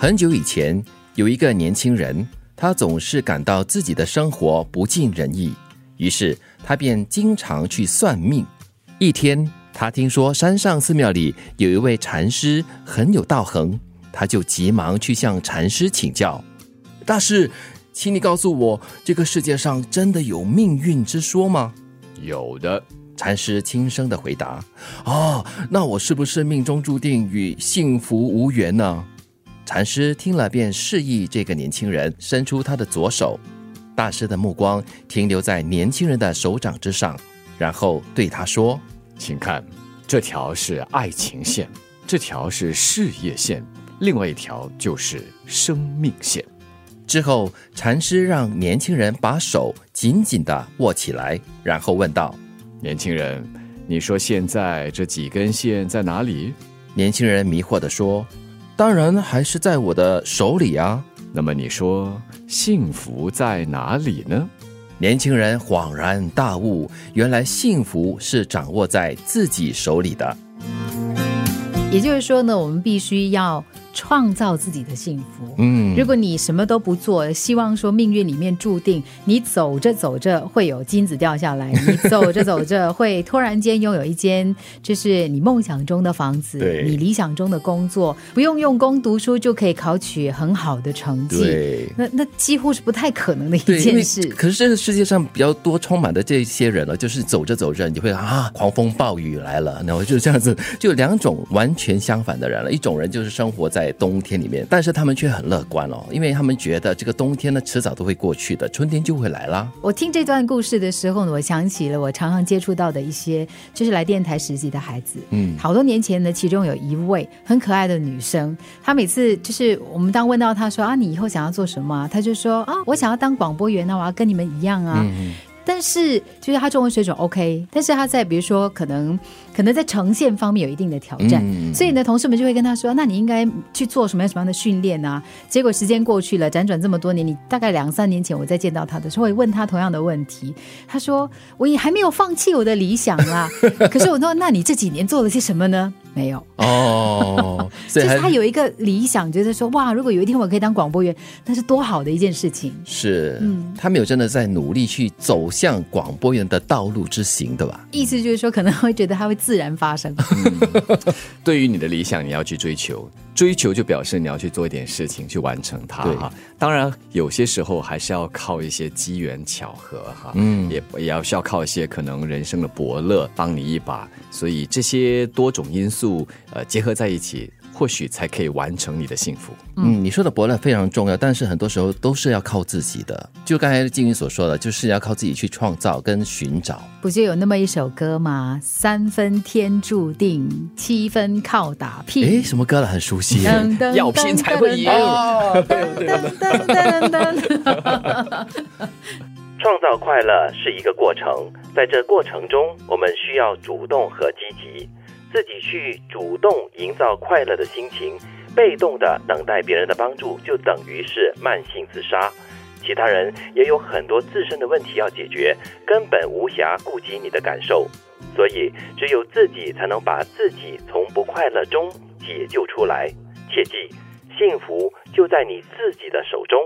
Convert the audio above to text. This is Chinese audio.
很久以前，有一个年轻人，他总是感到自己的生活不尽人意，于是他便经常去算命。一天，他听说山上寺庙里有一位禅师很有道行，他就急忙去向禅师请教：“大师，请你告诉我，这个世界上真的有命运之说吗？”“有的。”禅师轻声的回答：“哦，那我是不是命中注定与幸福无缘呢？”禅师听了，便示意这个年轻人伸出他的左手。大师的目光停留在年轻人的手掌之上，然后对他说：“请看，这条是爱情线，这条是事业线，另外一条就是生命线。”之后，禅师让年轻人把手紧紧地握起来，然后问道。年轻人，你说现在这几根线在哪里？年轻人迷惑地说：“当然还是在我的手里啊。”那么你说幸福在哪里呢？年轻人恍然大悟，原来幸福是掌握在自己手里的。也就是说呢，我们必须要。创造自己的幸福。嗯，如果你什么都不做，希望说命运里面注定你走着走着会有金子掉下来，你走着走着会突然间拥有一间就是你梦想中的房子，你理想中的工作，不用用功读书就可以考取很好的成绩。对，那那几乎是不太可能的一件事。可是这个世界上比较多充满的这些人呢，就是走着走着你会啊，狂风暴雨来了，然后就这样子，就两种完全相反的人了。一种人就是生活在。冬天里面，但是他们却很乐观哦，因为他们觉得这个冬天呢，迟早都会过去的，春天就会来啦。我听这段故事的时候呢，我想起了我常常接触到的一些，就是来电台实习的孩子。嗯，好多年前呢，其中有一位很可爱的女生，她每次就是我们当问到她说啊，你以后想要做什么？她就说啊，我想要当广播员啊，我要跟你们一样啊。但是就是他中文水准 OK，但是他在比如说可能可能在呈现方面有一定的挑战，所以呢，同事们就会跟他说：“那你应该去做什么样什么样的训练啊？”结果时间过去了，辗转这么多年，你大概两三年前我再见到他的时候，会问他同样的问题。他说：“我也还没有放弃我的理想啦。”可是我说：“那你这几年做了些什么呢？”没有哦，就是他有一个理想，觉得说：“哇，如果有一天我可以当广播员，那是多好的一件事情。”是，嗯，他没有真的在努力去走。向广播员的道路之行，对吧？意思就是说，可能会觉得它会自然发生。对于你的理想，你要去追求，追求就表示你要去做一点事情去完成它。哈，当然有些时候还是要靠一些机缘巧合，哈，嗯，也也要需要靠一些可能人生的伯乐帮你一把。所以这些多种因素呃结合在一起。或许才可以完成你的幸福。嗯，你说的伯乐非常重要，但是很多时候都是要靠自己的。就刚才静云所说的，就是要靠自己去创造跟寻找。不就有那么一首歌吗？三分天注定，七分靠打拼。哎，什么歌了？很熟悉。要拼才会赢。创造快乐是一个过程，在这过程中，我们需要主动和积极。自己去主动营造快乐的心情，被动的等待别人的帮助，就等于是慢性自杀。其他人也有很多自身的问题要解决，根本无暇顾及你的感受。所以，只有自己才能把自己从不快乐中解救出来。切记，幸福就在你自己的手中。